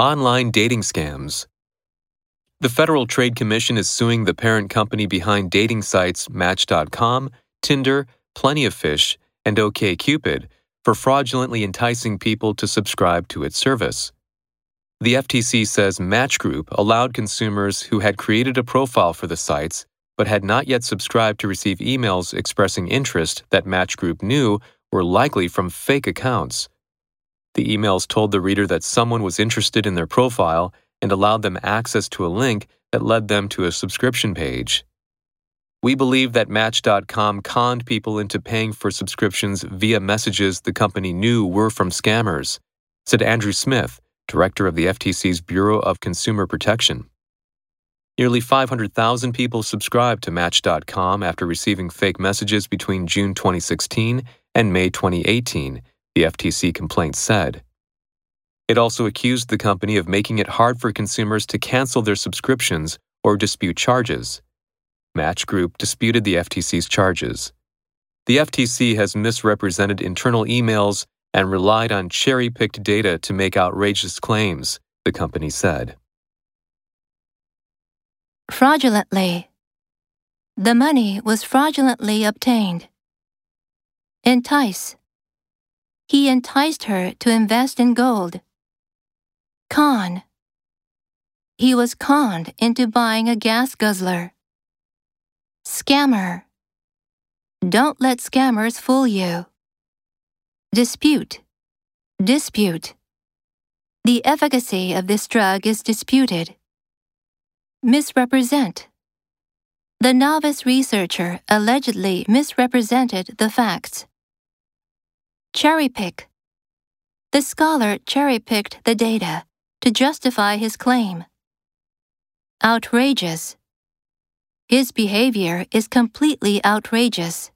Online dating scams. The Federal Trade Commission is suing the parent company behind dating sites Match.com, Tinder, Plenty of Fish, and OKCupid for fraudulently enticing people to subscribe to its service. The FTC says Match Group allowed consumers who had created a profile for the sites but had not yet subscribed to receive emails expressing interest that Match Group knew were likely from fake accounts. The emails told the reader that someone was interested in their profile and allowed them access to a link that led them to a subscription page. We believe that Match.com conned people into paying for subscriptions via messages the company knew were from scammers, said Andrew Smith, director of the FTC's Bureau of Consumer Protection. Nearly 500,000 people subscribed to Match.com after receiving fake messages between June 2016 and May 2018, the FTC complaint said. It also accused the company of making it hard for consumers to cancel their subscriptions or dispute charges. Match Group disputed the FTC's charges. The FTC has misrepresented internal emails and relied on cherry picked data to make outrageous claims, the company said. Fraudulently. The money was fraudulently obtained. Entice. He enticed her to invest in gold. Con. He was conned into buying a gas guzzler. Scammer. Don't let scammers fool you. Dispute. Dispute. The efficacy of this drug is disputed. Misrepresent. The novice researcher allegedly misrepresented the facts. Cherry pick. The scholar cherry picked the data to justify his claim. Outrageous. His behavior is completely outrageous.